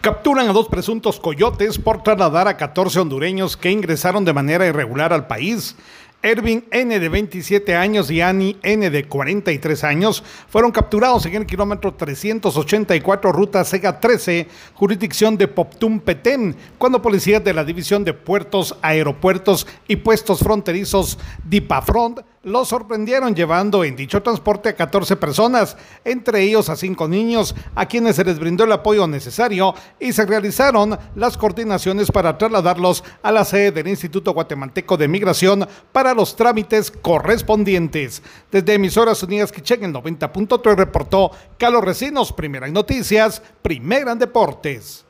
Capturan a dos presuntos coyotes por trasladar a 14 hondureños que ingresaron de manera irregular al país. Ervin N de 27 años y Ani N de 43 años fueron capturados en el kilómetro 384 ruta Sega 13, jurisdicción de Poptum Petén, cuando policías de la División de Puertos, Aeropuertos y Puestos Fronterizos DIPAFRONT los sorprendieron llevando en dicho transporte a 14 personas, entre ellos a cinco niños, a quienes se les brindó el apoyo necesario y se realizaron las coordinaciones para trasladarlos a la sede del Instituto Guatemalteco de Migración para los trámites correspondientes. Desde Emisoras Unidas Quichén en 90.3 reportó Carlos Recinos, primera en noticias, primera en deportes.